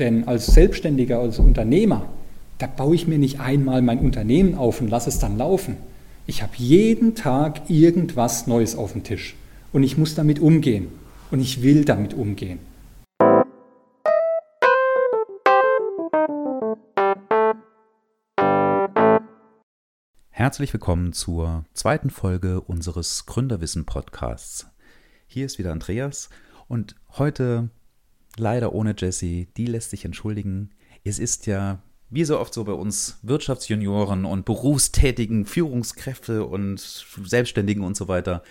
Denn als Selbstständiger, als Unternehmer, da baue ich mir nicht einmal mein Unternehmen auf und lasse es dann laufen. Ich habe jeden Tag irgendwas Neues auf dem Tisch und ich muss damit umgehen und ich will damit umgehen. Herzlich willkommen zur zweiten Folge unseres Gründerwissen Podcasts. Hier ist wieder Andreas und heute leider ohne Jessie, die lässt sich entschuldigen. Es ist ja wie so oft so bei uns Wirtschaftsjunioren und berufstätigen Führungskräfte und Selbstständigen und so weiter,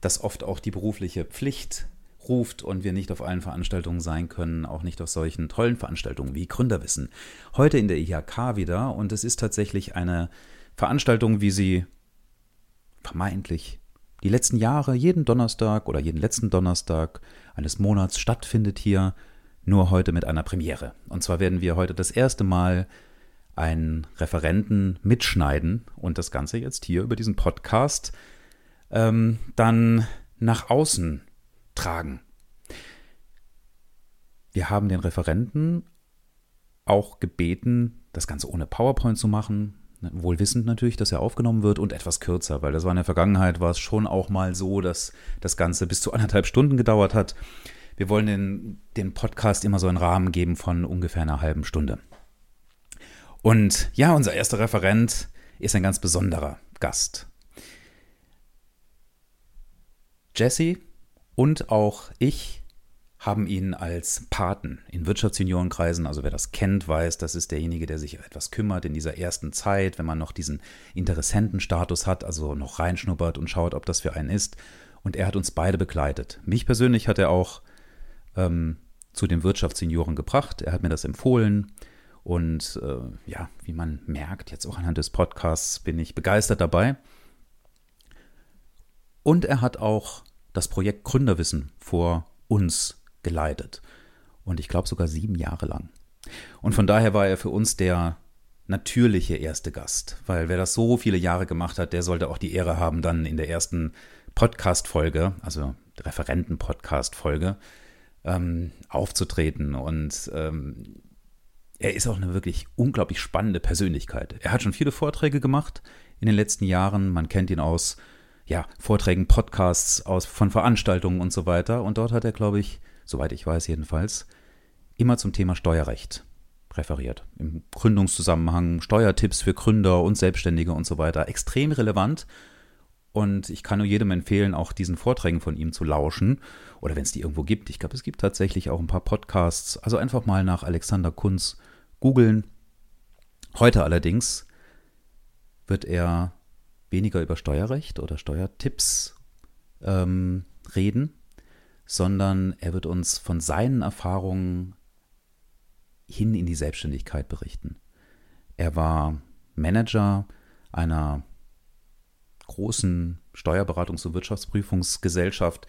dass oft auch die berufliche Pflicht ruft und wir nicht auf allen Veranstaltungen sein können, auch nicht auf solchen tollen Veranstaltungen wie Gründerwissen. Heute in der IHK wieder und es ist tatsächlich eine Veranstaltung, wie sie vermeintlich die letzten Jahre jeden Donnerstag oder jeden letzten Donnerstag eines Monats stattfindet hier, nur heute mit einer Premiere. Und zwar werden wir heute das erste Mal einen Referenten mitschneiden und das Ganze jetzt hier über diesen Podcast ähm, dann nach außen tragen. Wir haben den Referenten auch gebeten, das Ganze ohne PowerPoint zu machen, Wohl wissend natürlich, dass er aufgenommen wird und etwas kürzer, weil das war in der Vergangenheit, war es schon auch mal so, dass das Ganze bis zu anderthalb Stunden gedauert hat. Wir wollen den, den Podcast immer so einen Rahmen geben von ungefähr einer halben Stunde. Und ja, unser erster Referent ist ein ganz besonderer Gast. Jesse und auch ich haben ihn als Paten in Wirtschaftsjuniorenkreisen, also wer das kennt, weiß, das ist derjenige, der sich etwas kümmert in dieser ersten Zeit, wenn man noch diesen Interessentenstatus hat, also noch reinschnuppert und schaut, ob das für einen ist. Und er hat uns beide begleitet. Mich persönlich hat er auch ähm, zu den Wirtschaftssenioren gebracht. Er hat mir das empfohlen. Und äh, ja, wie man merkt, jetzt auch anhand des Podcasts bin ich begeistert dabei. Und er hat auch das Projekt Gründerwissen vor uns geleitet. Und ich glaube sogar sieben Jahre lang. Und von daher war er für uns der natürliche erste Gast, weil wer das so viele Jahre gemacht hat, der sollte auch die Ehre haben, dann in der ersten Podcast-Folge, also Referenten-Podcast-Folge, ähm, aufzutreten. Und ähm, er ist auch eine wirklich unglaublich spannende Persönlichkeit. Er hat schon viele Vorträge gemacht in den letzten Jahren. Man kennt ihn aus ja, Vorträgen, Podcasts, aus, von Veranstaltungen und so weiter. Und dort hat er, glaube ich, soweit ich weiß jedenfalls, immer zum Thema Steuerrecht referiert. Im Gründungszusammenhang, Steuertipps für Gründer und Selbstständige und so weiter. Extrem relevant. Und ich kann nur jedem empfehlen, auch diesen Vorträgen von ihm zu lauschen. Oder wenn es die irgendwo gibt. Ich glaube, es gibt tatsächlich auch ein paar Podcasts. Also einfach mal nach Alexander Kunz googeln. Heute allerdings wird er weniger über Steuerrecht oder Steuertipps ähm, reden, sondern er wird uns von seinen Erfahrungen hin in die Selbstständigkeit berichten. Er war Manager einer großen Steuerberatungs- und Wirtschaftsprüfungsgesellschaft,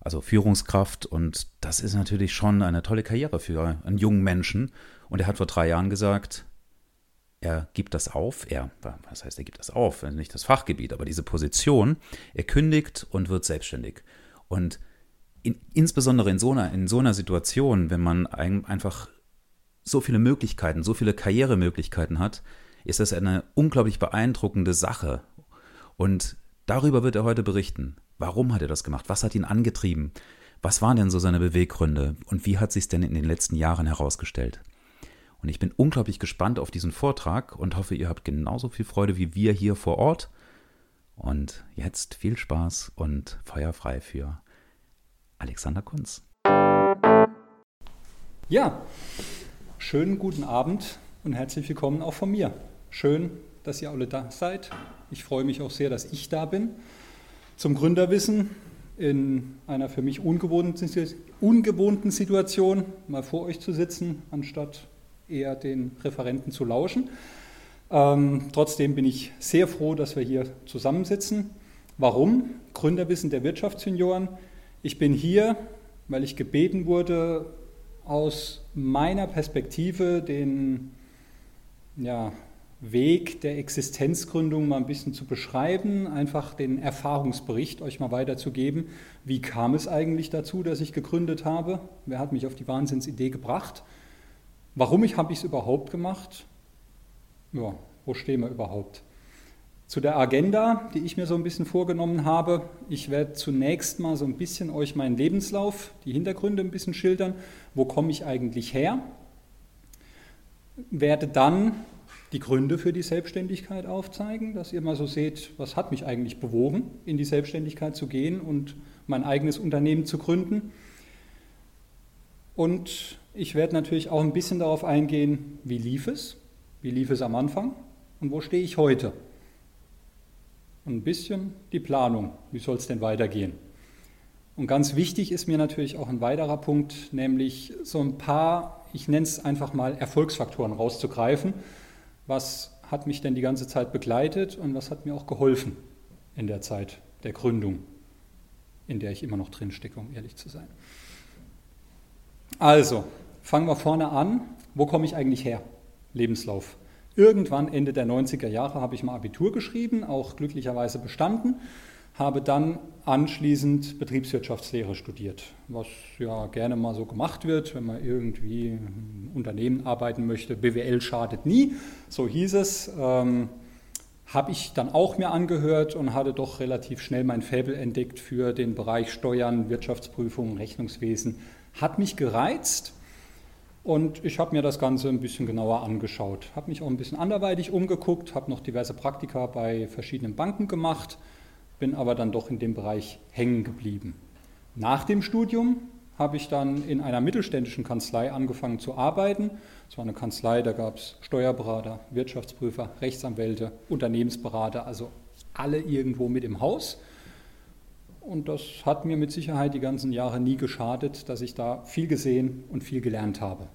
also Führungskraft. Und das ist natürlich schon eine tolle Karriere für einen jungen Menschen. Und er hat vor drei Jahren gesagt, er gibt das auf. Er, was heißt, er gibt das auf? Nicht das Fachgebiet, aber diese Position. Er kündigt und wird selbstständig. Und in, insbesondere in so, einer, in so einer Situation, wenn man ein, einfach so viele Möglichkeiten, so viele Karrieremöglichkeiten hat, ist das eine unglaublich beeindruckende Sache. Und darüber wird er heute berichten. Warum hat er das gemacht? Was hat ihn angetrieben? Was waren denn so seine Beweggründe? Und wie hat sich denn in den letzten Jahren herausgestellt? Und ich bin unglaublich gespannt auf diesen Vortrag und hoffe, ihr habt genauso viel Freude wie wir hier vor Ort. Und jetzt viel Spaß und Feuer frei für Alexander Kunz. Ja, schönen guten Abend und herzlich willkommen auch von mir. Schön, dass ihr alle da seid. Ich freue mich auch sehr, dass ich da bin. Zum Gründerwissen in einer für mich ungewohnten Situation mal vor euch zu sitzen, anstatt eher den Referenten zu lauschen. Ähm, trotzdem bin ich sehr froh, dass wir hier zusammensitzen. Warum? Gründerwissen der Wirtschaftssenioren ich bin hier, weil ich gebeten wurde, aus meiner Perspektive den ja, Weg der Existenzgründung mal ein bisschen zu beschreiben, einfach den Erfahrungsbericht euch mal weiterzugeben. Wie kam es eigentlich dazu, dass ich gegründet habe? Wer hat mich auf die Wahnsinnsidee gebracht? Warum ich, habe ich es überhaupt gemacht? Ja, wo stehen wir überhaupt? Zu der Agenda, die ich mir so ein bisschen vorgenommen habe. Ich werde zunächst mal so ein bisschen euch meinen Lebenslauf, die Hintergründe ein bisschen schildern. Wo komme ich eigentlich her? Werde dann die Gründe für die Selbstständigkeit aufzeigen, dass ihr mal so seht, was hat mich eigentlich bewogen, in die Selbstständigkeit zu gehen und mein eigenes Unternehmen zu gründen. Und ich werde natürlich auch ein bisschen darauf eingehen, wie lief es, wie lief es am Anfang und wo stehe ich heute und ein bisschen die Planung. Wie soll es denn weitergehen? Und ganz wichtig ist mir natürlich auch ein weiterer Punkt, nämlich so ein paar, ich nenne es einfach mal Erfolgsfaktoren rauszugreifen. Was hat mich denn die ganze Zeit begleitet und was hat mir auch geholfen in der Zeit der Gründung, in der ich immer noch drin stecke, um ehrlich zu sein. Also, fangen wir vorne an. Wo komme ich eigentlich her? Lebenslauf. Irgendwann Ende der 90er Jahre habe ich mal Abitur geschrieben, auch glücklicherweise bestanden, habe dann anschließend Betriebswirtschaftslehre studiert, was ja gerne mal so gemacht wird, wenn man irgendwie im Unternehmen arbeiten möchte. BWL schadet nie, so hieß es. Ähm, habe ich dann auch mir angehört und hatte doch relativ schnell mein Faible entdeckt für den Bereich Steuern, Wirtschaftsprüfung, Rechnungswesen. Hat mich gereizt und ich habe mir das Ganze ein bisschen genauer angeschaut, habe mich auch ein bisschen anderweitig umgeguckt, habe noch diverse Praktika bei verschiedenen Banken gemacht, bin aber dann doch in dem Bereich hängen geblieben. Nach dem Studium habe ich dann in einer mittelständischen Kanzlei angefangen zu arbeiten. Es war eine Kanzlei, da gab es Steuerberater, Wirtschaftsprüfer, Rechtsanwälte, Unternehmensberater, also alle irgendwo mit im Haus. Und das hat mir mit Sicherheit die ganzen Jahre nie geschadet, dass ich da viel gesehen und viel gelernt habe.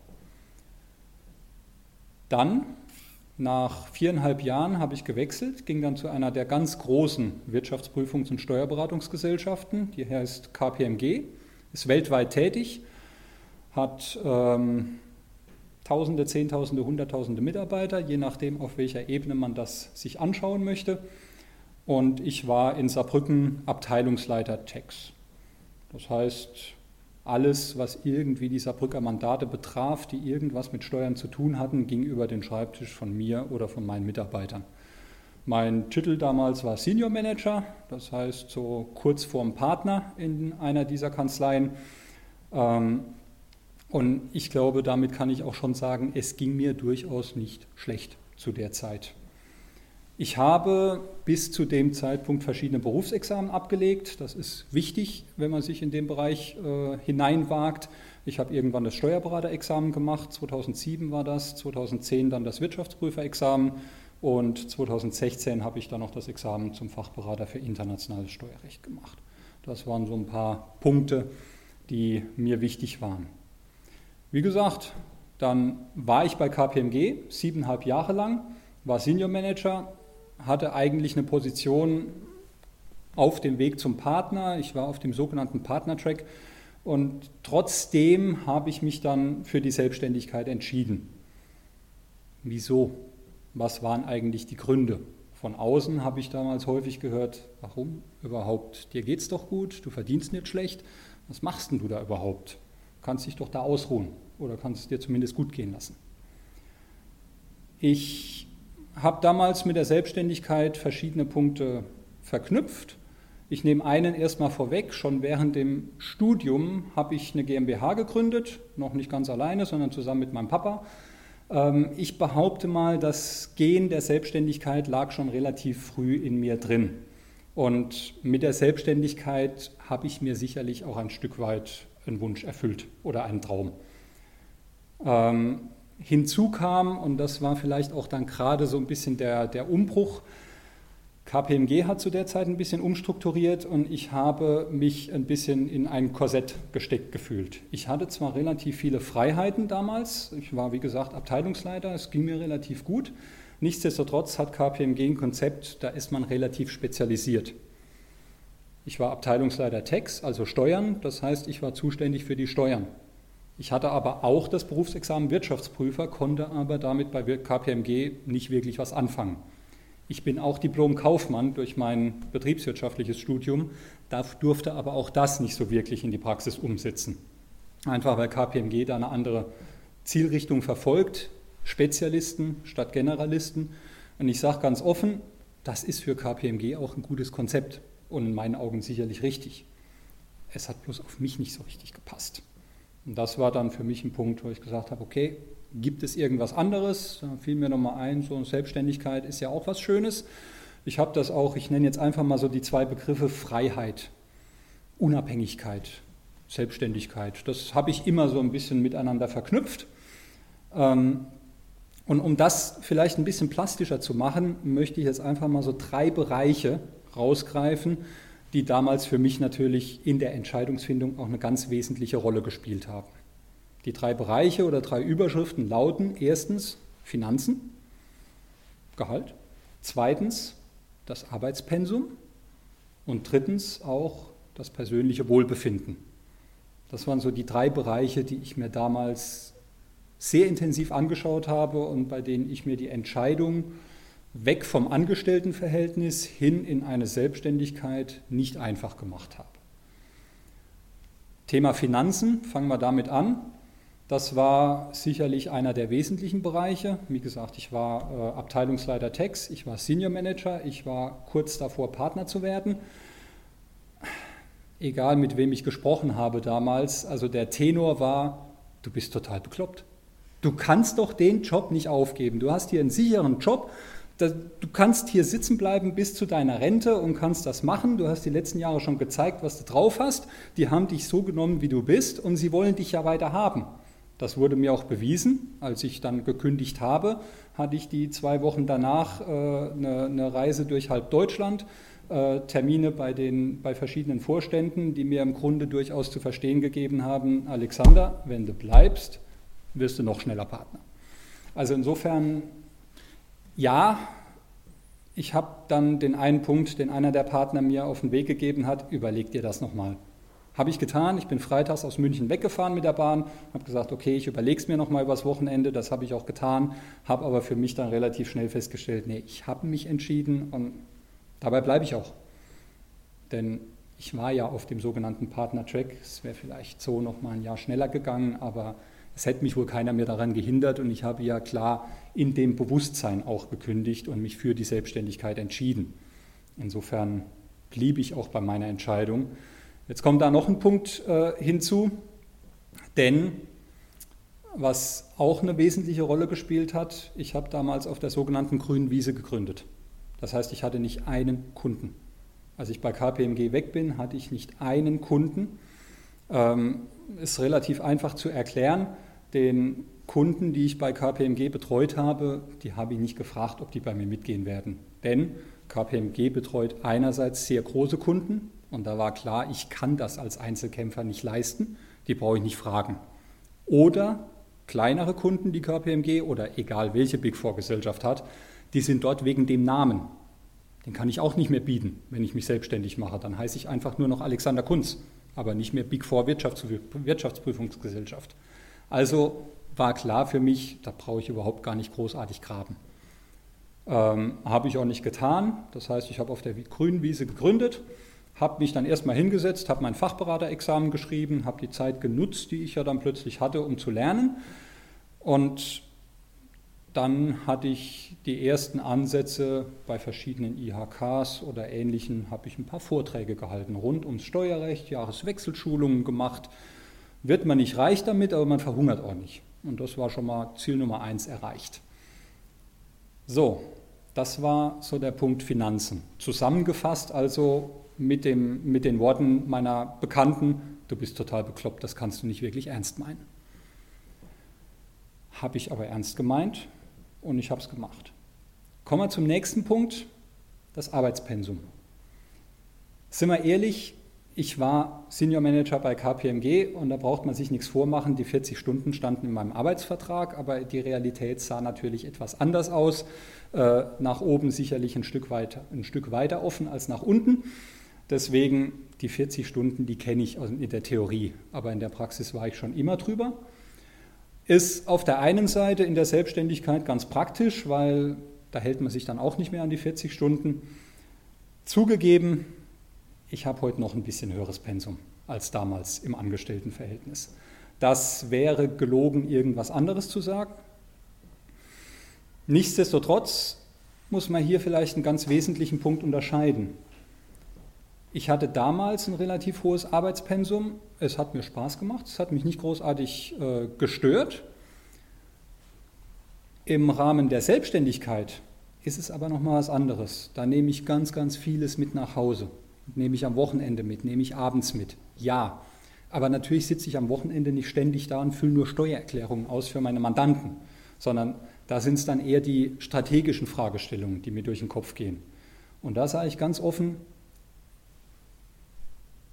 Dann, nach viereinhalb Jahren, habe ich gewechselt, ging dann zu einer der ganz großen Wirtschaftsprüfungs- und Steuerberatungsgesellschaften, die heißt KPMG, ist weltweit tätig, hat ähm, Tausende, Zehntausende, Hunderttausende Mitarbeiter, je nachdem, auf welcher Ebene man das sich anschauen möchte. Und ich war in Saarbrücken Abteilungsleiter Tax. Das heißt, alles, was irgendwie die Saarbrücker Mandate betraf, die irgendwas mit Steuern zu tun hatten, ging über den Schreibtisch von mir oder von meinen Mitarbeitern. Mein Titel damals war Senior Manager, das heißt so kurz vorm Partner in einer dieser Kanzleien. Ähm, und ich glaube, damit kann ich auch schon sagen, es ging mir durchaus nicht schlecht zu der Zeit. Ich habe bis zu dem Zeitpunkt verschiedene Berufsexamen abgelegt. Das ist wichtig, wenn man sich in den Bereich äh, hineinwagt. Ich habe irgendwann das Steuerberaterexamen gemacht, 2007 war das, 2010 dann das Wirtschaftsprüferexamen und 2016 habe ich dann noch das Examen zum Fachberater für internationales Steuerrecht gemacht. Das waren so ein paar Punkte, die mir wichtig waren. Wie gesagt, dann war ich bei KPMG siebeneinhalb Jahre lang, war Senior Manager, hatte eigentlich eine Position auf dem Weg zum Partner. Ich war auf dem sogenannten Partner-Track und trotzdem habe ich mich dann für die Selbstständigkeit entschieden. Wieso? Was waren eigentlich die Gründe? Von außen habe ich damals häufig gehört, warum überhaupt? Dir geht es doch gut, du verdienst nicht schlecht. Was machst denn du da überhaupt? Kannst dich doch da ausruhen oder kannst es dir zumindest gut gehen lassen. Ich habe damals mit der Selbstständigkeit verschiedene Punkte verknüpft. Ich nehme einen erstmal vorweg. Schon während dem Studium habe ich eine GmbH gegründet, noch nicht ganz alleine, sondern zusammen mit meinem Papa. Ähm, ich behaupte mal, das Gehen der Selbstständigkeit lag schon relativ früh in mir drin. Und mit der Selbstständigkeit habe ich mir sicherlich auch ein Stück weit einen Wunsch erfüllt oder einen Traum. Ähm, Hinzu kam, und das war vielleicht auch dann gerade so ein bisschen der, der Umbruch, KPMG hat zu der Zeit ein bisschen umstrukturiert und ich habe mich ein bisschen in ein Korsett gesteckt gefühlt. Ich hatte zwar relativ viele Freiheiten damals, ich war wie gesagt Abteilungsleiter, es ging mir relativ gut. Nichtsdestotrotz hat KPMG ein Konzept, da ist man relativ spezialisiert. Ich war Abteilungsleiter Tax, also Steuern, das heißt, ich war zuständig für die Steuern. Ich hatte aber auch das Berufsexamen Wirtschaftsprüfer, konnte aber damit bei KPMG nicht wirklich was anfangen. Ich bin auch Diplom-Kaufmann durch mein betriebswirtschaftliches Studium, durfte aber auch das nicht so wirklich in die Praxis umsetzen. Einfach weil KPMG da eine andere Zielrichtung verfolgt, Spezialisten statt Generalisten. Und ich sage ganz offen, das ist für KPMG auch ein gutes Konzept und in meinen Augen sicherlich richtig. Es hat bloß auf mich nicht so richtig gepasst. Und das war dann für mich ein Punkt, wo ich gesagt habe, okay, gibt es irgendwas anderes? Da fiel mir nochmal ein, so Selbstständigkeit ist ja auch was Schönes. Ich habe das auch, ich nenne jetzt einfach mal so die zwei Begriffe Freiheit, Unabhängigkeit, Selbstständigkeit. Das habe ich immer so ein bisschen miteinander verknüpft. Ähm, und um das vielleicht ein bisschen plastischer zu machen, möchte ich jetzt einfach mal so drei Bereiche rausgreifen, die damals für mich natürlich in der Entscheidungsfindung auch eine ganz wesentliche Rolle gespielt haben. Die drei Bereiche oder drei Überschriften lauten erstens Finanzen, Gehalt, zweitens das Arbeitspensum und drittens auch das persönliche Wohlbefinden. Das waren so die drei Bereiche, die ich mir damals sehr intensiv angeschaut habe und bei denen ich mir die Entscheidung weg vom Angestelltenverhältnis hin in eine Selbstständigkeit nicht einfach gemacht habe. Thema Finanzen, fangen wir damit an. Das war sicherlich einer der wesentlichen Bereiche. Wie gesagt, ich war äh, Abteilungsleiter Tax, ich war Senior Manager, ich war kurz davor, Partner zu werden. Egal mit wem ich gesprochen habe damals, also der Tenor war, du bist total bekloppt. Du kannst doch den Job nicht aufgeben. Du hast hier einen sicheren Job. Du kannst hier sitzen bleiben bis zu deiner Rente und kannst das machen. Du hast die letzten Jahre schon gezeigt, was du drauf hast. Die haben dich so genommen, wie du bist und sie wollen dich ja weiter haben. Das wurde mir auch bewiesen. Als ich dann gekündigt habe, hatte ich die zwei Wochen danach äh, eine, eine, Reise durch halb Deutschland, äh, Termine bei, den, bei verschiedenen Vorständen, die mir im Grunde durchaus zu verstehen gegeben haben, Alexander, wenn du bleibst, wirst du noch schneller Partner. Also insofern, ja, ich habe dann den einen Punkt, den einer der Partner mir auf den Weg gegeben hat, überleg dir das nochmal. Habe ich getan. Ich bin freitags aus München weggefahren mit der Bahn, habe gesagt, okay, ich überlege es mir nochmal übers Wochenende. Das habe ich auch getan, habe aber für mich dann relativ schnell festgestellt, nee, ich habe mich entschieden und dabei bleibe ich auch. Denn ich war ja auf dem sogenannten Partner-Track. Es wäre vielleicht so nochmal ein Jahr schneller gegangen, aber es hätte mich wohl keiner mehr daran gehindert und ich habe ja klar in dem Bewusstsein auch gekündigt und mich für die Selbstständigkeit entschieden. Insofern blieb ich auch bei meiner Entscheidung. Jetzt kommt da noch ein Punkt äh, hinzu, denn was auch eine wesentliche Rolle gespielt hat, ich habe damals auf der sogenannten grünen Wiese gegründet. Das heißt, ich hatte nicht einen Kunden. Als ich bei KPMG weg bin, hatte ich nicht einen Kunden. Ähm, ist relativ einfach zu erklären. Den Kunden, die ich bei KPMG betreut habe, die habe ich nicht gefragt, ob die bei mir mitgehen werden. Denn KPMG betreut einerseits sehr große Kunden, und da war klar, ich kann das als Einzelkämpfer nicht leisten, die brauche ich nicht fragen. Oder kleinere Kunden, die KPMG oder egal welche Big Four Gesellschaft hat, die sind dort wegen dem Namen. Den kann ich auch nicht mehr bieten, wenn ich mich selbstständig mache. Dann heiße ich einfach nur noch Alexander Kunz, aber nicht mehr Big Four Wirtschaftsprüfungsgesellschaft. Also war klar für mich, da brauche ich überhaupt gar nicht großartig graben. Ähm, habe ich auch nicht getan. Das heißt, ich habe auf der grünen Wiese gegründet habe mich dann erstmal hingesetzt, habe mein Fachberaterexamen geschrieben, habe die Zeit genutzt, die ich ja dann plötzlich hatte, um zu lernen. Und dann hatte ich die ersten Ansätze bei verschiedenen IHKs oder ähnlichen, habe ich ein paar Vorträge gehalten rund ums Steuerrecht, Jahreswechselschulungen gemacht. Wird man nicht reich damit, aber man verhungert auch nicht. Und das war schon mal Ziel Nummer eins erreicht. So, das war so der Punkt Finanzen. Zusammengefasst also mit, dem, mit den Worten meiner Bekannten, du bist total bekloppt, das kannst du nicht wirklich ernst meinen. Habe ich aber ernst gemeint und ich habe es gemacht. Kommen wir zum nächsten Punkt, das Arbeitspensum. Sind wir ehrlich, ich war Senior Manager bei KPMG und da braucht man sich nichts vormachen. Die 40 Stunden standen in meinem Arbeitsvertrag, aber die Realität sah natürlich etwas anders aus. Äh, nach oben sicherlich ein Stück, weiter, ein Stück weiter offen als nach unten. Deswegen die 40 Stunden, die kenne ich in der Theorie, aber in der Praxis war ich schon immer drüber. Ist auf der einen Seite in der Selbstständigkeit ganz praktisch, weil da hält man sich dann auch nicht mehr an die 40 Stunden. Zugegeben, ich habe heute noch ein bisschen höheres Pensum als damals im Angestelltenverhältnis. Das wäre gelogen, irgendwas anderes zu sagen. Nichtsdestotrotz muss man hier vielleicht einen ganz wesentlichen Punkt unterscheiden. Ich hatte damals ein relativ hohes Arbeitspensum. Es hat mir Spaß gemacht. Es hat mich nicht großartig äh, gestört. Im Rahmen der Selbstständigkeit ist es aber nochmal was anderes. Da nehme ich ganz, ganz vieles mit nach Hause. Nehme ich am Wochenende mit, nehme ich abends mit. Ja, aber natürlich sitze ich am Wochenende nicht ständig da und fülle nur Steuererklärungen aus für meine Mandanten, sondern da sind es dann eher die strategischen Fragestellungen, die mir durch den Kopf gehen. Und da sage ich ganz offen,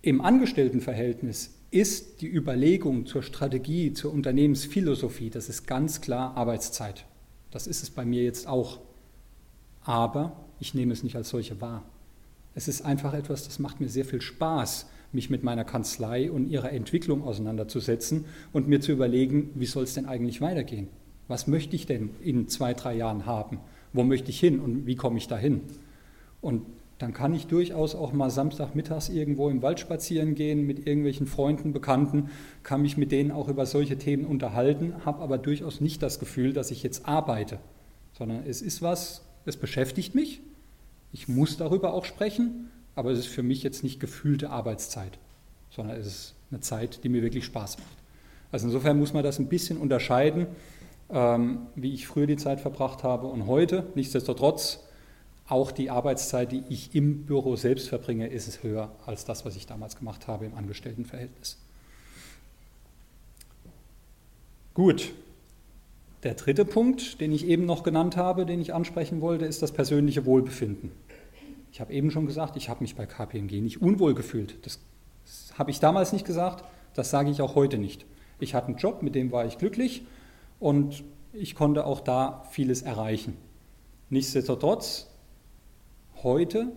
im Angestelltenverhältnis ist die Überlegung zur Strategie, zur Unternehmensphilosophie, das ist ganz klar Arbeitszeit. Das ist es bei mir jetzt auch. Aber ich nehme es nicht als solche wahr. Es ist einfach etwas, das macht mir sehr viel Spaß, mich mit meiner Kanzlei und ihrer Entwicklung auseinanderzusetzen und mir zu überlegen, wie soll es denn eigentlich weitergehen? Was möchte ich denn in zwei, drei Jahren haben? Wo möchte ich hin und wie komme ich dahin? Und dann kann ich durchaus auch mal Samstagmittags irgendwo im Wald spazieren gehen mit irgendwelchen Freunden, Bekannten, kann mich mit denen auch über solche Themen unterhalten, habe aber durchaus nicht das Gefühl, dass ich jetzt arbeite, sondern es ist was, es beschäftigt mich, ich muss darüber auch sprechen, aber es ist für mich jetzt nicht gefühlte Arbeitszeit, sondern es ist eine Zeit, die mir wirklich Spaß macht. Also insofern muss man das ein bisschen unterscheiden, ähm, wie ich früher die Zeit verbracht habe und heute. Nichtsdestotrotz auch die Arbeitszeit, die ich im Büro selbst verbringe, ist es höher als das, was ich damals gemacht habe im Angestelltenverhältnis. Gut. Der dritte Punkt, den ich eben noch genannt habe, den ich ansprechen wollte, ist das persönliche Wohlbefinden. Ich habe eben schon gesagt, ich habe mich bei KPMG nicht unwohl gefühlt. Das habe ich damals nicht gesagt, das sage ich auch heute nicht. Ich hatte einen Job, mit dem war ich glücklich und ich konnte auch da vieles erreichen. Nichtsdestotrotz heute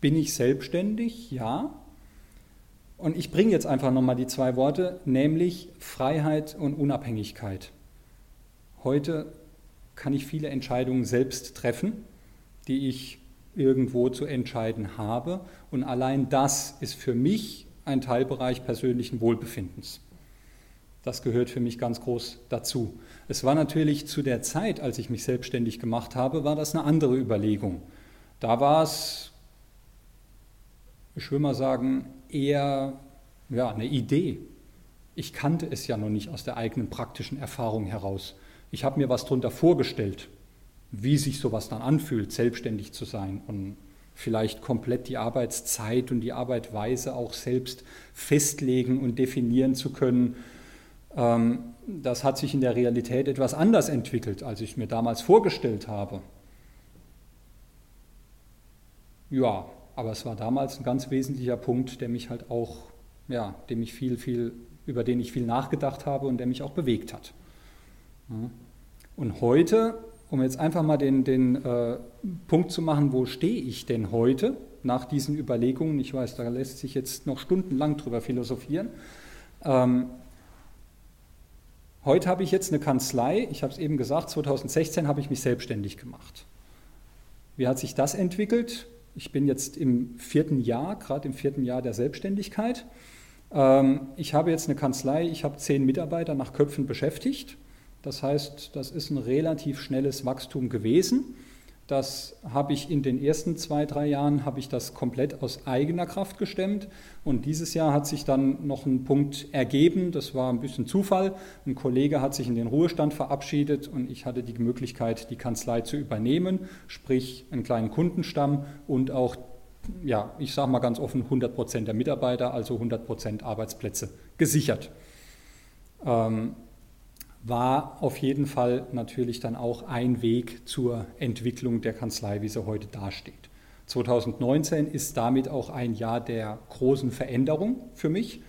bin ich selbstständig, ja. Und ich bringe jetzt einfach nochmal die zwei Worte, nämlich Freiheit und Unabhängigkeit. Heute kann ich viele Entscheidungen selbst treffen, die ich irgendwo zu entscheiden habe. Und allein das ist für mich ein Teilbereich persönlichen Wohlbefindens. Das gehört für mich ganz groß dazu. Es war natürlich zu der Zeit, als ich mich selbstständig gemacht habe, war das eine andere Überlegung. Da war es, ich will mal sagen, eher ja, eine Idee. Ich kannte es ja noch nicht aus der eigenen praktischen Erfahrung heraus. Ich habe mir was darunter vorgestellt, wie sich sowas dann anfühlt, selbstständig zu sein und vielleicht komplett die Arbeitszeit und die Arbeitweise auch selbst festlegen und definieren zu können. Ähm, das hat sich in der Realität etwas anders entwickelt, als ich mir damals vorgestellt habe. Ja, aber es war damals ein ganz wesentlicher Punkt, der mich halt auch, ja, dem ich viel, viel, über den ich viel nachgedacht habe und der mich auch bewegt hat. Und heute, um jetzt einfach mal den, den äh, Punkt zu machen, wo stehe ich denn heute nach diesen Überlegungen, ich weiß, da lässt sich jetzt noch stundenlang drüber philosophieren. Ähm, heute habe ich jetzt eine Kanzlei, ich habe es eben gesagt, 2016 habe ich mich selbstständig gemacht. Wie hat sich das entwickelt? Ich bin jetzt im vierten Jahr, gerade im vierten Jahr der Selbstständigkeit. Ähm, ich habe jetzt eine Kanzlei, ich habe zehn Mitarbeiter nach Köpfen beschäftigt. Das heißt, das ist ein relativ schnelles Wachstum gewesen. Das habe ich in den ersten zwei, drei Jahren, habe ich das komplett aus eigener Kraft gestemmt. Und dieses Jahr hat sich dann noch ein Punkt ergeben, das war ein bisschen Zufall. Ein Kollege hat sich in den Ruhestand verabschiedet und ich hatte die Möglichkeit, die Kanzlei zu übernehmen, sprich einen kleinen Kundenstamm und auch, ja, ich sage mal ganz offen, 100 Prozent der Mitarbeiter, also 100 Prozent Arbeitsplätze gesichert. Ähm, war auf jeden Fall natürlich dann auch ein Weg zur Entwicklung der Kanzlei, wie sie heute dasteht. 2019 ist damit auch ein Jahr der großen Veränderung für mich,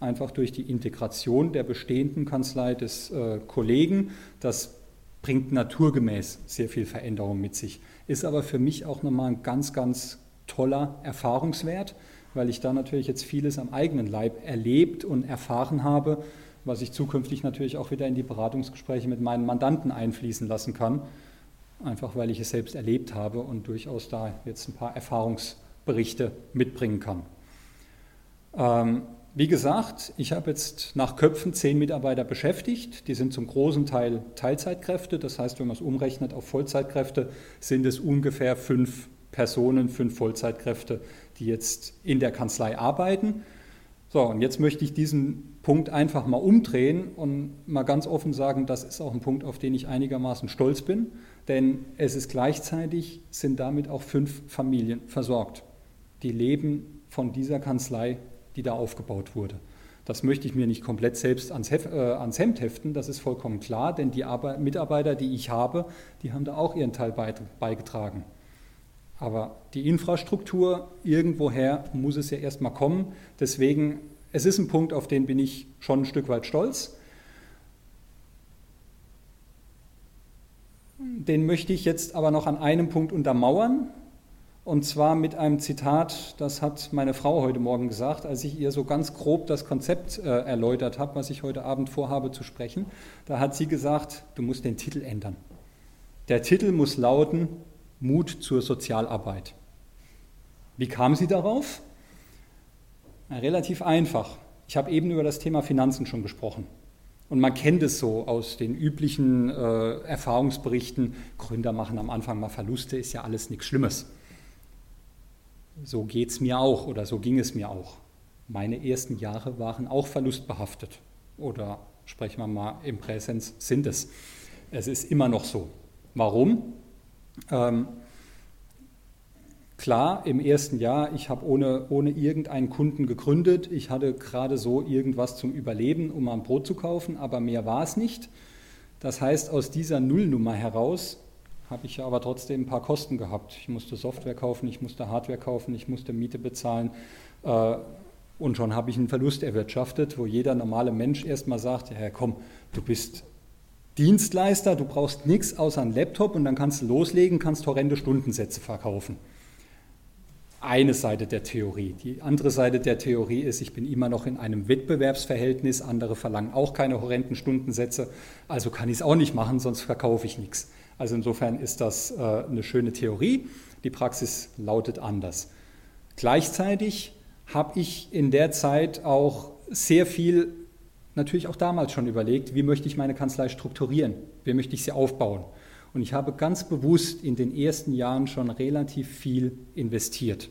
einfach durch die Integration der bestehenden Kanzlei des äh, Kollegen. Das bringt naturgemäß sehr viel Veränderung mit sich, ist aber für mich auch nochmal ein ganz, ganz toller Erfahrungswert, weil ich da natürlich jetzt vieles am eigenen Leib erlebt und erfahren habe, was ich zukünftig natürlich auch wieder in die Beratungsgespräche mit meinen Mandanten einfließen lassen kann, einfach weil ich es selbst erlebt habe und durchaus da jetzt ein paar Erfahrungsberichte mitbringen kann. Ähm, wie gesagt, ich habe jetzt nach Köpfen zehn Mitarbeiter beschäftigt. Die sind zum großen Teil Teilzeitkräfte. Das heißt, wenn man es umrechnet auf Vollzeitkräfte, sind es ungefähr fünf Personen, fünf Vollzeitkräfte, die jetzt in der Kanzlei arbeiten. So, und jetzt möchte ich diesen Punkt einfach mal umdrehen und mal ganz offen sagen, das ist auch ein Punkt, auf den ich einigermaßen stolz bin, denn es ist gleichzeitig, sind damit auch fünf Familien versorgt. Die leben von dieser Kanzlei, die da aufgebaut wurde. Das möchte ich mir nicht komplett selbst ans, Hef, äh, ans Hemd heften, das ist vollkommen klar, denn die Arbeit, Mitarbeiter, die ich habe, die haben da auch ihren Teil beigetragen. Aber die Infrastruktur, irgendwoher muss es ja erstmal kommen. Deswegen, es ist ein Punkt, auf den bin ich schon ein Stück weit stolz. Den möchte ich jetzt aber noch an einem Punkt untermauern. Und zwar mit einem Zitat, das hat meine Frau heute Morgen gesagt, als ich ihr so ganz grob das Konzept äh, erläutert habe, was ich heute Abend vorhabe zu sprechen. Da hat sie gesagt, du musst den Titel ändern. Der Titel muss lauten, Mut zur Sozialarbeit. Wie kam sie darauf? Relativ einfach. Ich habe eben über das Thema Finanzen schon gesprochen. Und man kennt es so aus den üblichen äh, Erfahrungsberichten, Gründer machen am Anfang mal Verluste, ist ja alles nichts Schlimmes. So geht es mir auch oder so ging es mir auch. Meine ersten Jahre waren auch verlustbehaftet. Oder sprechen wir mal im Präsens, sind es. Es ist immer noch so. Warum? Ähm, klar, im ersten Jahr, ich habe ohne, ohne irgendeinen Kunden gegründet. Ich hatte gerade so irgendwas zum Überleben, um ein Brot zu kaufen, aber mehr war es nicht. Das heißt, aus dieser Nullnummer heraus habe ich aber trotzdem ein paar Kosten gehabt. Ich musste Software kaufen, ich musste Hardware kaufen, ich musste Miete bezahlen. Äh, und schon habe ich einen Verlust erwirtschaftet, wo jeder normale Mensch erstmal sagt, ja komm, du bist Dienstleister, du brauchst nichts außer einen Laptop und dann kannst du loslegen, kannst horrende Stundensätze verkaufen. Eine Seite der Theorie. Die andere Seite der Theorie ist, ich bin immer noch in einem Wettbewerbsverhältnis, andere verlangen auch keine horrenden Stundensätze, also kann ich es auch nicht machen, sonst verkaufe ich nichts. Also insofern ist das äh, eine schöne Theorie, die Praxis lautet anders. Gleichzeitig habe ich in der Zeit auch sehr viel natürlich auch damals schon überlegt, wie möchte ich meine Kanzlei strukturieren, wie möchte ich sie aufbauen. Und ich habe ganz bewusst in den ersten Jahren schon relativ viel investiert.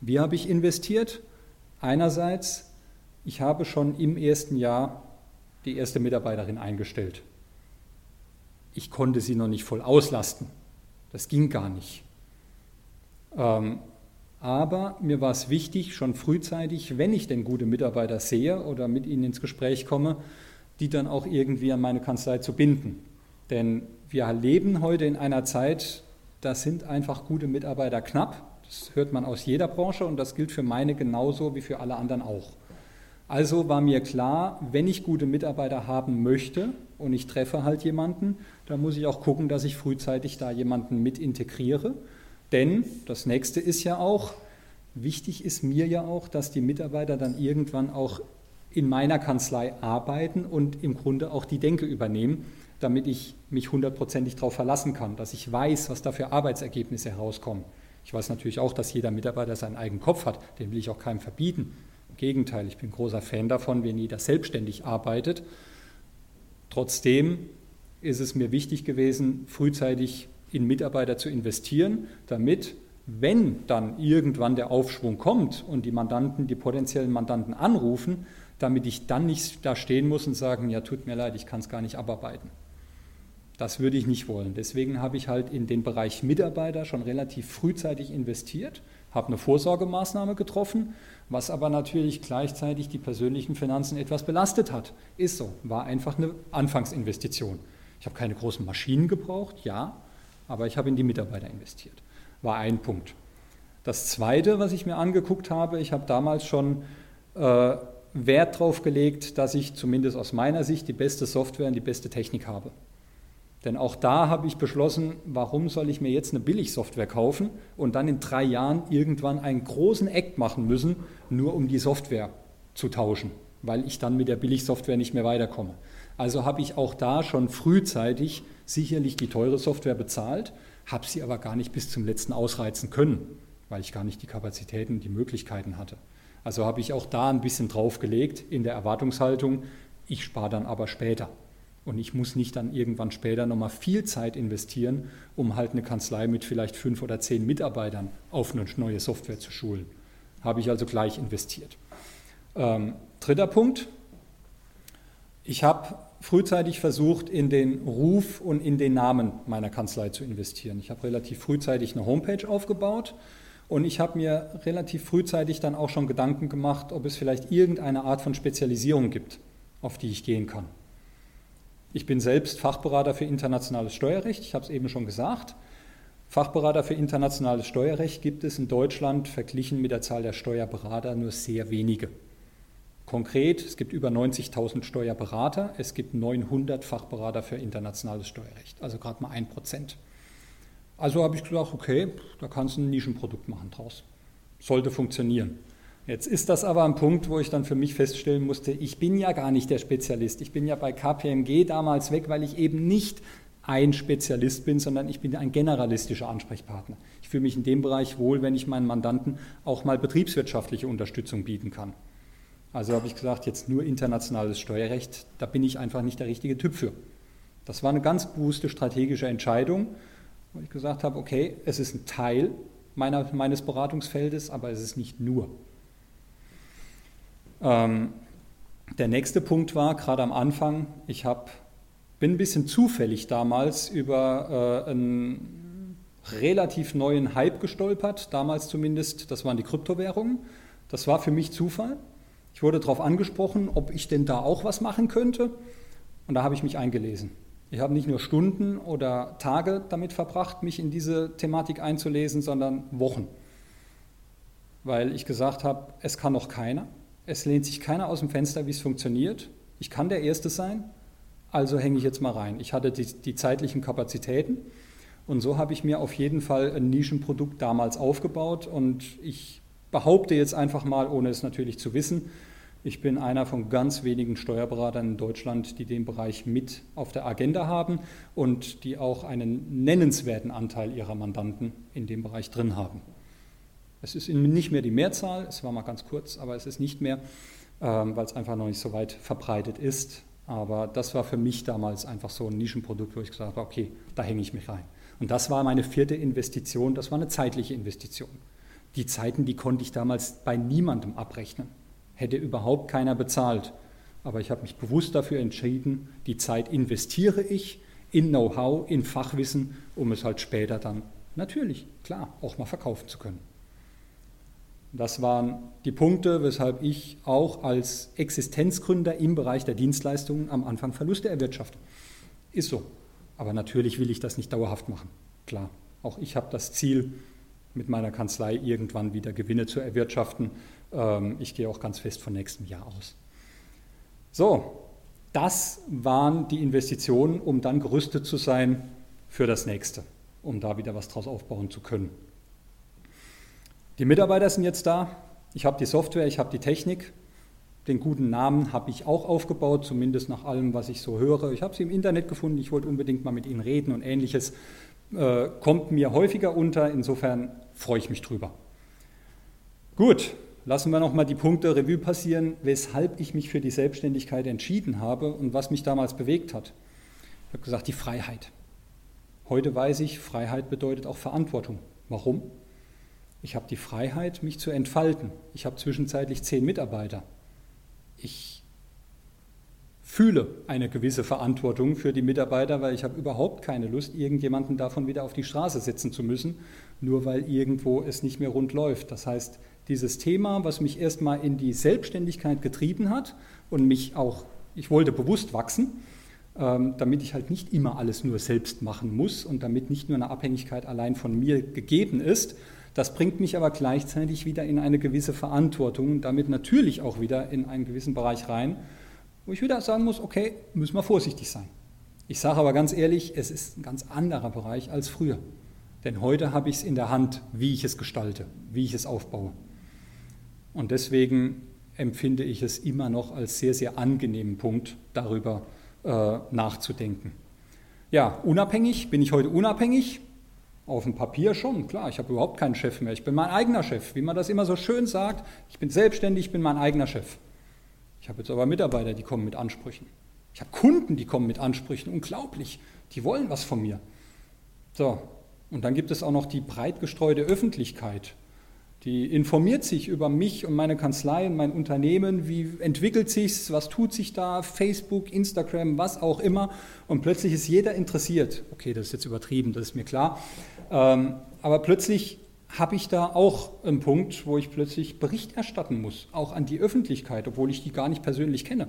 Wie habe ich investiert? Einerseits, ich habe schon im ersten Jahr die erste Mitarbeiterin eingestellt. Ich konnte sie noch nicht voll auslasten. Das ging gar nicht. Ähm, aber mir war es wichtig, schon frühzeitig, wenn ich denn gute Mitarbeiter sehe oder mit ihnen ins Gespräch komme, die dann auch irgendwie an meine Kanzlei zu binden. Denn wir leben heute in einer Zeit, da sind einfach gute Mitarbeiter knapp. Das hört man aus jeder Branche und das gilt für meine genauso wie für alle anderen auch. Also war mir klar, wenn ich gute Mitarbeiter haben möchte und ich treffe halt jemanden, dann muss ich auch gucken, dass ich frühzeitig da jemanden mit integriere denn das nächste ist ja auch, wichtig ist mir ja auch, dass die Mitarbeiter dann irgendwann auch in meiner Kanzlei arbeiten und im Grunde auch die Denke übernehmen, damit ich mich hundertprozentig darauf verlassen kann, dass ich weiß, was da für Arbeitsergebnisse herauskommen. Ich weiß natürlich auch, dass jeder Mitarbeiter seinen eigenen Kopf hat, den will ich auch keinem verbieten. Im Gegenteil, ich bin großer Fan davon, wenn jeder selbstständig arbeitet. Trotzdem ist es mir wichtig gewesen, frühzeitig in Mitarbeiter zu investieren, damit, wenn dann irgendwann der Aufschwung kommt und die Mandanten, die potenziellen Mandanten anrufen, damit ich dann nicht da stehen muss und sagen, ja, tut mir leid, ich kann es gar nicht abarbeiten. Das würde ich nicht wollen. Deswegen habe ich halt in den Bereich Mitarbeiter schon relativ frühzeitig investiert, habe eine Vorsorgemaßnahme getroffen, was aber natürlich gleichzeitig die persönlichen Finanzen etwas belastet hat. Ist so, war einfach eine Anfangsinvestition. Ich habe keine großen Maschinen gebraucht, ja, aber ich habe in die Mitarbeiter investiert. War ein Punkt. Das Zweite, was ich mir angeguckt habe, ich habe damals schon äh, Wert darauf gelegt, dass ich zumindest aus meiner Sicht die beste Software und die beste Technik habe. Denn auch da habe ich beschlossen, warum soll ich mir jetzt eine Billigsoftware kaufen und dann in drei Jahren irgendwann einen großen Act machen müssen, nur um die Software zu tauschen, weil ich dann mit der Billigsoftware nicht mehr weiterkomme. Also habe ich auch da schon frühzeitig sicherlich die teure Software bezahlt, habe sie aber gar nicht bis zum letzten ausreizen können, weil ich gar nicht die Kapazitäten, die Möglichkeiten hatte. Also habe ich auch da ein bisschen draufgelegt in der Erwartungshaltung, ich spare dann aber später. Und ich muss nicht dann irgendwann später nochmal viel Zeit investieren, um halt eine Kanzlei mit vielleicht fünf oder zehn Mitarbeitern auf eine neue Software zu schulen. Habe ich also gleich investiert. Ähm, dritter Punkt. Ich habe frühzeitig versucht, in den Ruf und in den Namen meiner Kanzlei zu investieren. Ich habe relativ frühzeitig eine Homepage aufgebaut und ich habe mir relativ frühzeitig dann auch schon Gedanken gemacht, ob es vielleicht irgendeine Art von Spezialisierung gibt, auf die ich gehen kann. Ich bin selbst Fachberater für internationales Steuerrecht, ich habe es eben schon gesagt. Fachberater für internationales Steuerrecht gibt es in Deutschland verglichen mit der Zahl der Steuerberater nur sehr wenige. Konkret, es gibt über 90.000 Steuerberater, es gibt 900 Fachberater für internationales Steuerrecht, also gerade mal ein Prozent. Also habe ich gesagt, okay, da kannst du ein Nischenprodukt machen draus. Sollte funktionieren. Jetzt ist das aber ein Punkt, wo ich dann für mich feststellen musste, ich bin ja gar nicht der Spezialist. Ich bin ja bei KPMG damals weg, weil ich eben nicht ein Spezialist bin, sondern ich bin ein generalistischer Ansprechpartner. Ich fühle mich in dem Bereich wohl, wenn ich meinen Mandanten auch mal betriebswirtschaftliche Unterstützung bieten kann. Also habe ich gesagt, jetzt nur internationales Steuerrecht, da bin ich einfach nicht der richtige Typ für. Das war eine ganz bewusste strategische Entscheidung, wo ich gesagt habe, okay, es ist ein Teil meiner, meines Beratungsfeldes, aber es ist nicht nur. Ähm, der nächste Punkt war, gerade am Anfang, ich hab, bin ein bisschen zufällig damals über äh, einen relativ neuen Hype gestolpert, damals zumindest, das waren die Kryptowährungen. Das war für mich Zufall. Ich wurde darauf angesprochen, ob ich denn da auch was machen könnte. Und da habe ich mich eingelesen. Ich habe nicht nur Stunden oder Tage damit verbracht, mich in diese Thematik einzulesen, sondern Wochen. Weil ich gesagt habe, es kann noch keiner. Es lehnt sich keiner aus dem Fenster, wie es funktioniert. Ich kann der Erste sein, also hänge ich jetzt mal rein. Ich hatte die, die zeitlichen Kapazitäten und so habe ich mir auf jeden Fall ein Nischenprodukt damals aufgebaut und ich behaupte jetzt einfach mal, ohne es natürlich zu wissen, ich bin einer von ganz wenigen Steuerberatern in Deutschland, die den Bereich mit auf der Agenda haben und die auch einen nennenswerten Anteil ihrer Mandanten in dem Bereich drin haben. Es ist nicht mehr die Mehrzahl, es war mal ganz kurz, aber es ist nicht mehr, ähm, weil es einfach noch nicht so weit verbreitet ist. Aber das war für mich damals einfach so ein Nischenprodukt, wo ich gesagt habe, okay, da hänge ich mich rein. Und das war meine vierte Investition, das war eine zeitliche Investition. Die Zeiten, die konnte ich damals bei niemandem abrechnen. Hätte überhaupt keiner bezahlt. Aber ich habe mich bewusst dafür entschieden, die Zeit investiere ich in Know-how, in Fachwissen, um es halt später dann natürlich, klar, auch mal verkaufen zu können. Das waren die Punkte, weshalb ich auch als Existenzgründer im Bereich der Dienstleistungen am Anfang Verluste erwirtschafte. Ist so. Aber natürlich will ich das nicht dauerhaft machen. Klar. Auch ich habe das Ziel, mit meiner Kanzlei irgendwann wieder Gewinne zu erwirtschaften. Ähm, ich gehe auch ganz fest von nächstem Jahr aus. So, das waren die Investitionen, um dann gerüstet zu sein für das nächste, um da wieder was draus aufbauen zu können. Die Mitarbeiter sind jetzt da. Ich habe die Software, ich habe die Technik. Den guten Namen habe ich auch aufgebaut, zumindest nach allem, was ich so höre. Ich habe sie im Internet gefunden, ich wollte unbedingt mal mit ihnen reden und ähnliches. Äh, kommt mir häufiger unter, insofern freue ich mich drüber. Gut, lassen wir nochmal die Punkte Revue passieren, weshalb ich mich für die Selbstständigkeit entschieden habe und was mich damals bewegt hat. Ich habe gesagt, die Freiheit. Heute weiß ich, Freiheit bedeutet auch Verantwortung. Warum? Ich habe die Freiheit, mich zu entfalten. Ich habe zwischenzeitlich zehn Mitarbeiter. Ich fühle eine gewisse Verantwortung für die Mitarbeiter, weil ich habe überhaupt keine Lust, irgendjemanden davon wieder auf die Straße setzen zu müssen, nur weil irgendwo es nicht mehr rund läuft. Das heißt, dieses Thema, was mich erstmal in die Selbstständigkeit getrieben hat und mich auch, ich wollte bewusst wachsen, ähm, damit ich halt nicht immer alles nur selbst machen muss und damit nicht nur eine Abhängigkeit allein von mir gegeben ist, das bringt mich aber gleichzeitig wieder in eine gewisse Verantwortung und damit natürlich auch wieder in einen gewissen Bereich rein, wo ich wieder sagen muss, okay, müssen wir vorsichtig sein. Ich sage aber ganz ehrlich, es ist ein ganz anderer Bereich als früher. Denn heute habe ich es in der Hand, wie ich es gestalte, wie ich es aufbaue. Und deswegen empfinde ich es immer noch als sehr, sehr angenehmen Punkt, darüber äh, nachzudenken. Ja, unabhängig, bin ich heute unabhängig? Auf dem Papier schon, klar, ich habe überhaupt keinen Chef mehr. Ich bin mein eigener Chef, wie man das immer so schön sagt. Ich bin selbstständig, ich bin mein eigener Chef. Ich habe jetzt aber Mitarbeiter, die kommen mit Ansprüchen. Ich habe Kunden, die kommen mit Ansprüchen. Unglaublich. Die wollen was von mir. So, und dann gibt es auch noch die breit gestreute Öffentlichkeit. Die informiert sich über mich und meine Kanzlei und mein Unternehmen, wie entwickelt sich's, was tut sich da, Facebook, Instagram, was auch immer. Und plötzlich ist jeder interessiert. Okay, das ist jetzt übertrieben, das ist mir klar. Ähm, aber plötzlich habe ich da auch einen Punkt, wo ich plötzlich Bericht erstatten muss, auch an die Öffentlichkeit, obwohl ich die gar nicht persönlich kenne.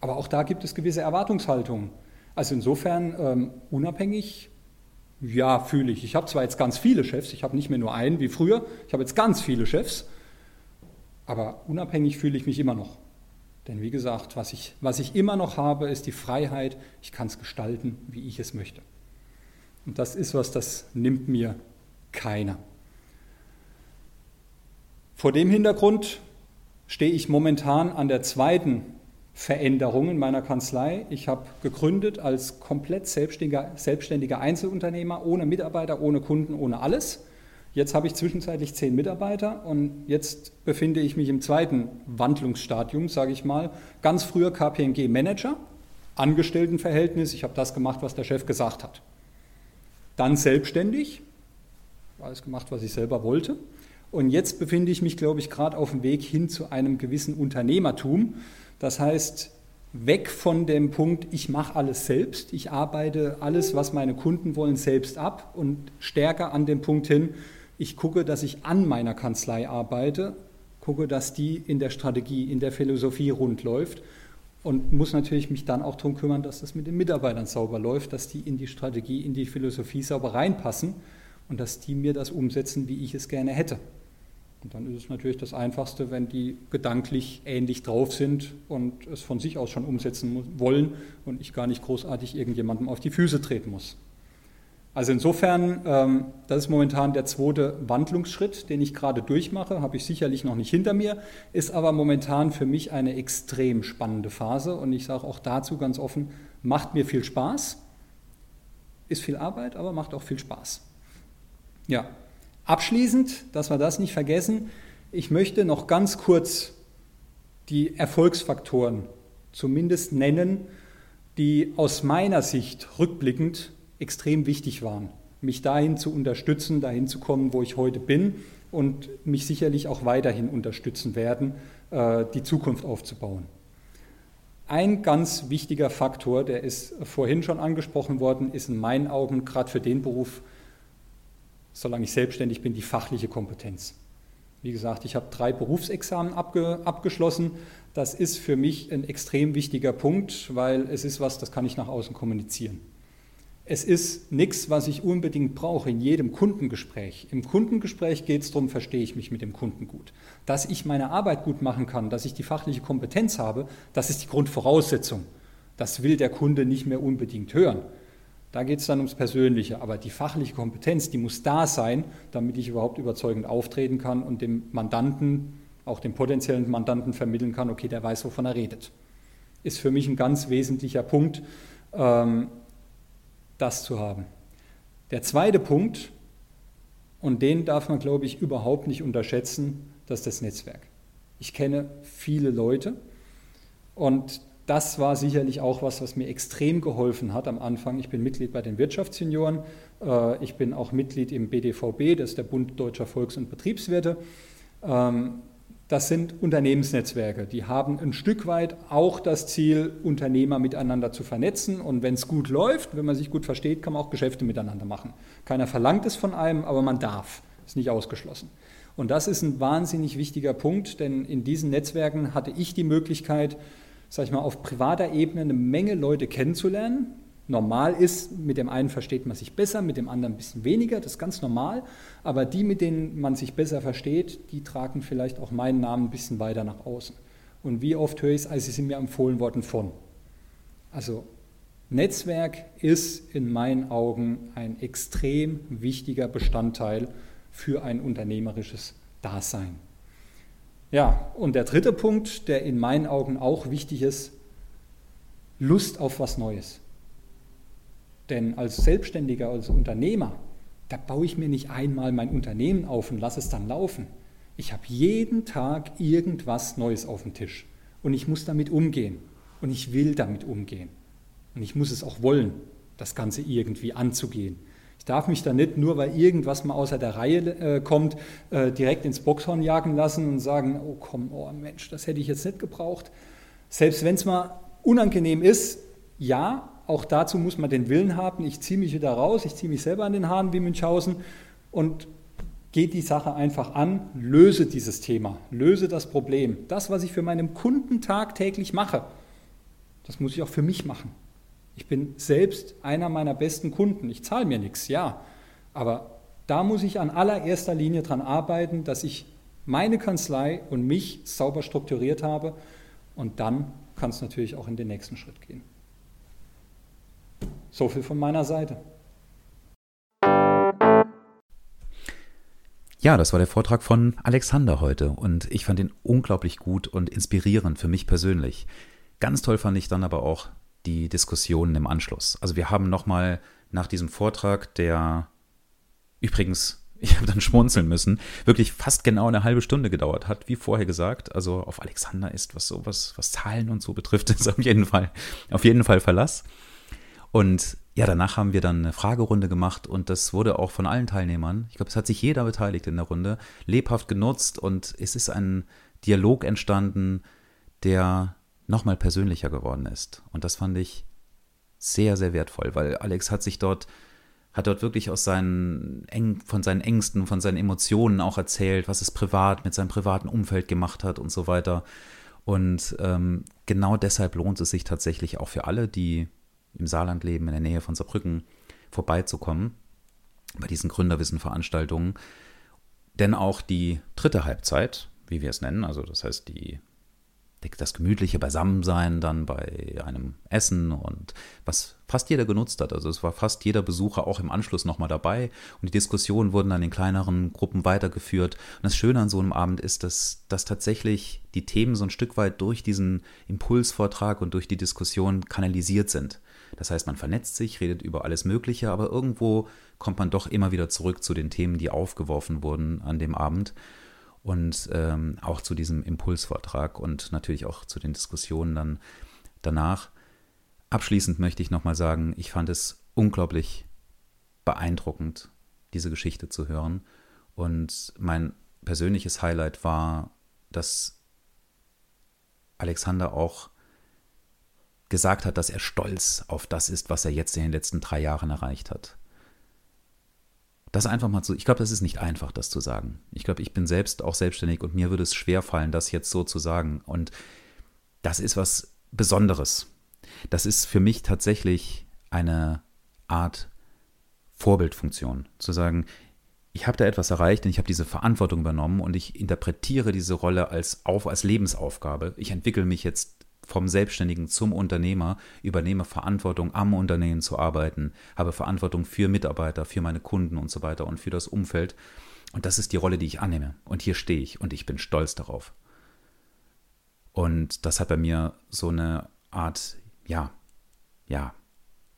Aber auch da gibt es gewisse Erwartungshaltungen. Also insofern ähm, unabhängig, ja, fühle ich. Ich habe zwar jetzt ganz viele Chefs, ich habe nicht mehr nur einen wie früher, ich habe jetzt ganz viele Chefs, aber unabhängig fühle ich mich immer noch. Denn wie gesagt, was ich, was ich immer noch habe, ist die Freiheit, ich kann es gestalten, wie ich es möchte. Und das ist was, das nimmt mir keiner. Vor dem Hintergrund stehe ich momentan an der zweiten Veränderung in meiner Kanzlei. Ich habe gegründet als komplett selbstständiger, selbstständiger Einzelunternehmer, ohne Mitarbeiter, ohne Kunden, ohne alles. Jetzt habe ich zwischenzeitlich zehn Mitarbeiter und jetzt befinde ich mich im zweiten Wandlungsstadium, sage ich mal. Ganz früher KPMG Manager, Angestelltenverhältnis, ich habe das gemacht, was der Chef gesagt hat. Dann selbstständig, alles gemacht, was ich selber wollte. Und jetzt befinde ich mich, glaube ich, gerade auf dem Weg hin zu einem gewissen Unternehmertum. Das heißt, weg von dem Punkt, ich mache alles selbst, ich arbeite alles, was meine Kunden wollen, selbst ab und stärker an dem Punkt hin, ich gucke, dass ich an meiner Kanzlei arbeite, gucke, dass die in der Strategie, in der Philosophie rund läuft und muss natürlich mich dann auch darum kümmern, dass das mit den Mitarbeitern sauber läuft, dass die in die Strategie, in die Philosophie sauber reinpassen und dass die mir das umsetzen, wie ich es gerne hätte. Und dann ist es natürlich das Einfachste, wenn die gedanklich ähnlich drauf sind und es von sich aus schon umsetzen wollen und ich gar nicht großartig irgendjemandem auf die Füße treten muss. Also insofern, ähm, das ist momentan der zweite Wandlungsschritt, den ich gerade durchmache, habe ich sicherlich noch nicht hinter mir, ist aber momentan für mich eine extrem spannende Phase und ich sage auch dazu ganz offen, macht mir viel Spaß, ist viel Arbeit, aber macht auch viel Spaß. Ja, abschließend, dass wir das nicht vergessen, ich möchte noch ganz kurz die Erfolgsfaktoren zumindest nennen, die aus meiner Sicht rückblickend extrem wichtig waren, mich dahin zu unterstützen, dahin zu kommen, wo ich heute bin und mich sicherlich auch weiterhin unterstützen werden, äh, die Zukunft aufzubauen. Ein ganz wichtiger Faktor, der ist vorhin schon angesprochen worden, ist in meinen Augen gerade für den Beruf, solange ich selbstständig bin, die fachliche Kompetenz. Wie gesagt, ich habe drei Berufsexamen abge, abgeschlossen. Das ist für mich ein extrem wichtiger Punkt, weil es ist was, das kann ich nach außen kommunizieren. Es ist nichts, was ich unbedingt brauche in jedem Kundengespräch. Im Kundengespräch geht es darum, verstehe ich mich mit dem Kunden gut. Dass ich meine Arbeit gut machen kann, dass ich die fachliche Kompetenz habe, das ist die Grundvoraussetzung. Das will der Kunde nicht mehr unbedingt hören. Da geht es dann ums Persönliche. Aber die fachliche Kompetenz, die muss da sein, damit ich überhaupt überzeugend auftreten kann und dem Mandanten, auch dem potenziellen Mandanten vermitteln kann, okay, der weiß, wovon er redet. Ist für mich ein ganz wesentlicher Punkt. Ähm, das zu haben. Der zweite Punkt, und den darf man, glaube ich, überhaupt nicht unterschätzen, das ist das Netzwerk. Ich kenne viele Leute und das war sicherlich auch was, was mir extrem geholfen hat am Anfang. Ich bin Mitglied bei den Wirtschaftssenioren, äh, ich bin auch Mitglied im BDVB, das ist der Bund Deutscher Volks- und Betriebswirte. Das sind Unternehmensnetzwerke. Die haben ein Stück weit auch das Ziel, Unternehmer miteinander zu vernetzen. Und wenn es gut läuft, wenn man sich gut versteht, kann man auch Geschäfte miteinander machen. Keiner verlangt es von einem, aber man darf. Ist nicht ausgeschlossen. Und das ist ein wahnsinnig wichtiger Punkt, denn in diesen Netzwerken hatte ich die Möglichkeit, sag ich mal, auf privater Ebene eine Menge Leute kennenzulernen, normal ist. Mit dem einen versteht man sich besser, mit dem anderen ein bisschen weniger, das ist ganz normal. Aber die, mit denen man sich besser versteht, die tragen vielleicht auch meinen Namen ein bisschen weiter nach außen. Und wie oft höre ich es, als sie sind mir empfohlen worden von. Also Netzwerk ist in meinen Augen ein extrem wichtiger Bestandteil für ein unternehmerisches Dasein. Ja, und der dritte Punkt, der in meinen Augen auch wichtig ist, Lust auf was Neues. Denn als Selbstständiger, als Unternehmer da baue ich mir nicht einmal mein Unternehmen auf und lasse es dann laufen. Ich habe jeden Tag irgendwas Neues auf dem Tisch und ich muss damit umgehen und ich will damit umgehen und ich muss es auch wollen, das Ganze irgendwie anzugehen. Ich darf mich da nicht nur, weil irgendwas mal außer der Reihe äh, kommt, äh, direkt ins Boxhorn jagen lassen und sagen, oh komm, oh Mensch, das hätte ich jetzt nicht gebraucht. Selbst wenn es mal unangenehm ist, ja, auch dazu muss man den Willen haben, ich ziehe mich wieder raus, ich ziehe mich selber an den Haaren wie Münchhausen und gehe die Sache einfach an, löse dieses Thema, löse das Problem. Das, was ich für meinen Kunden tagtäglich mache, das muss ich auch für mich machen. Ich bin selbst einer meiner besten Kunden. Ich zahle mir nichts, ja. Aber da muss ich an allererster Linie daran arbeiten, dass ich meine Kanzlei und mich sauber strukturiert habe. Und dann kann es natürlich auch in den nächsten Schritt gehen. So viel von meiner Seite. Ja, das war der Vortrag von Alexander heute und ich fand ihn unglaublich gut und inspirierend für mich persönlich. Ganz toll fand ich dann aber auch die Diskussionen im Anschluss. Also wir haben nochmal nach diesem Vortrag, der übrigens, ich habe dann schmunzeln müssen, wirklich fast genau eine halbe Stunde gedauert hat, wie vorher gesagt. Also auf Alexander ist, was sowas, was Zahlen und so betrifft, ist auf jeden Fall, auf jeden Fall Verlass. Und ja, danach haben wir dann eine Fragerunde gemacht und das wurde auch von allen Teilnehmern, ich glaube, es hat sich jeder beteiligt in der Runde, lebhaft genutzt und es ist ein Dialog entstanden, der nochmal persönlicher geworden ist. Und das fand ich sehr, sehr wertvoll, weil Alex hat sich dort, hat dort wirklich aus seinen Eng, von seinen Ängsten, von seinen Emotionen auch erzählt, was es privat mit seinem privaten Umfeld gemacht hat und so weiter. Und ähm, genau deshalb lohnt es sich tatsächlich auch für alle, die im Saarland leben, in der Nähe von Saarbrücken, vorbeizukommen bei diesen Gründerwissen-Veranstaltungen. Denn auch die dritte Halbzeit, wie wir es nennen, also das heißt die das gemütliche Beisammensein dann bei einem Essen und was fast jeder genutzt hat. Also es war fast jeder Besucher auch im Anschluss nochmal dabei und die Diskussionen wurden dann in kleineren Gruppen weitergeführt. Und das Schöne an so einem Abend ist, dass, dass tatsächlich die Themen so ein Stück weit durch diesen Impulsvortrag und durch die Diskussion kanalisiert sind. Das heißt, man vernetzt sich, redet über alles Mögliche, aber irgendwo kommt man doch immer wieder zurück zu den Themen, die aufgeworfen wurden an dem Abend und ähm, auch zu diesem Impulsvortrag und natürlich auch zu den Diskussionen dann danach. Abschließend möchte ich nochmal sagen, ich fand es unglaublich beeindruckend, diese Geschichte zu hören. Und mein persönliches Highlight war, dass Alexander auch gesagt hat, dass er stolz auf das ist, was er jetzt in den letzten drei Jahren erreicht hat. Das einfach mal zu, ich glaube, das ist nicht einfach, das zu sagen. Ich glaube, ich bin selbst auch selbstständig und mir würde es schwer fallen, das jetzt so zu sagen. Und das ist was Besonderes. Das ist für mich tatsächlich eine Art Vorbildfunktion. Zu sagen, ich habe da etwas erreicht und ich habe diese Verantwortung übernommen und ich interpretiere diese Rolle als, auf, als Lebensaufgabe. Ich entwickle mich jetzt vom Selbstständigen zum Unternehmer, übernehme Verantwortung am Unternehmen zu arbeiten, habe Verantwortung für Mitarbeiter, für meine Kunden und so weiter und für das Umfeld. Und das ist die Rolle, die ich annehme. Und hier stehe ich und ich bin stolz darauf. Und das hat bei mir so eine Art, ja, ja,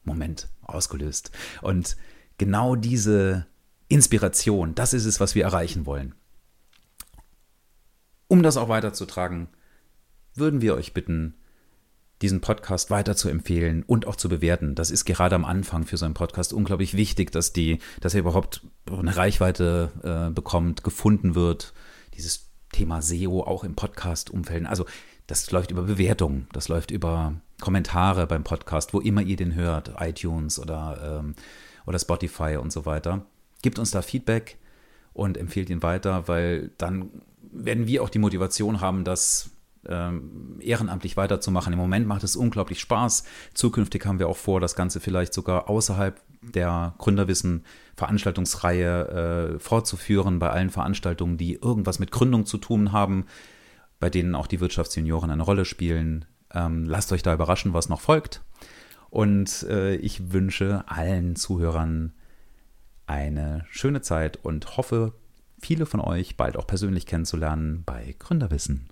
Moment ausgelöst. Und genau diese Inspiration, das ist es, was wir erreichen wollen. Um das auch weiterzutragen, würden wir euch bitten, diesen Podcast weiter zu empfehlen und auch zu bewerten. Das ist gerade am Anfang für so einen Podcast unglaublich wichtig, dass die, dass er überhaupt eine Reichweite äh, bekommt, gefunden wird. Dieses Thema SEO auch im Podcast-Umfeld. Also das läuft über Bewertungen, das läuft über Kommentare beim Podcast, wo immer ihr den hört, iTunes oder, ähm, oder Spotify und so weiter. Gebt uns da Feedback und empfehlt ihn weiter, weil dann werden wir auch die Motivation haben, das ähm, ehrenamtlich weiterzumachen. Im Moment macht es unglaublich Spaß. Zukünftig haben wir auch vor, das Ganze vielleicht sogar außerhalb der Gründerwissen Veranstaltungsreihe äh, fortzuführen, bei allen Veranstaltungen, die irgendwas mit Gründung zu tun haben, bei denen auch die Wirtschaftsjunioren eine Rolle spielen. Ähm, lasst euch da überraschen, was noch folgt. Und äh, ich wünsche allen Zuhörern eine schöne Zeit und hoffe, viele von euch bald auch persönlich kennenzulernen bei Gründerwissen.